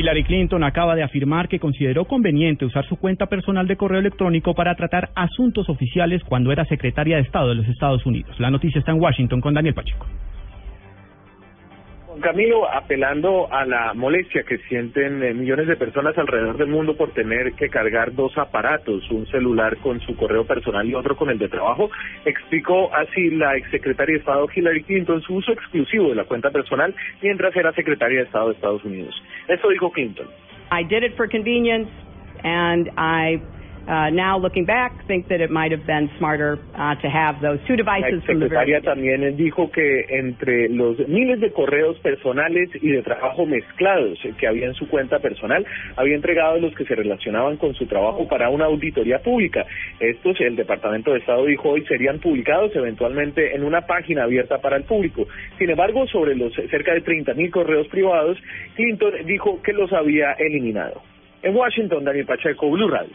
Hillary Clinton acaba de afirmar que consideró conveniente usar su cuenta personal de correo electrónico para tratar asuntos oficiales cuando era secretaria de Estado de los Estados Unidos. La noticia está en Washington con Daniel Pacheco. Camilo, apelando a la molestia que sienten eh, millones de personas alrededor del mundo por tener que cargar dos aparatos, un celular con su correo personal y otro con el de trabajo, explicó así la exsecretaria de Estado Hillary Clinton su uso exclusivo de la cuenta personal mientras era secretaria de Estado de Estados Unidos. Esto dijo Clinton. I did it for convenience, and I uh, now looking back think that it might have been smarter uh, to have those two La devices very exsecretaria también dijo que entre los miles de correos personales y de trabajo mezclados que había en su cuenta personal, había entregado los que se relacionaban con su trabajo para una auditoría pública. Estos, el Departamento de Estado dijo hoy, serían publicados eventualmente en una página abierta para el público. Sin embargo, sobre los cerca de 30 mil correos privados, Clinton dijo que los había eliminado. En Washington, Daniel Pacheco, Blue Radio.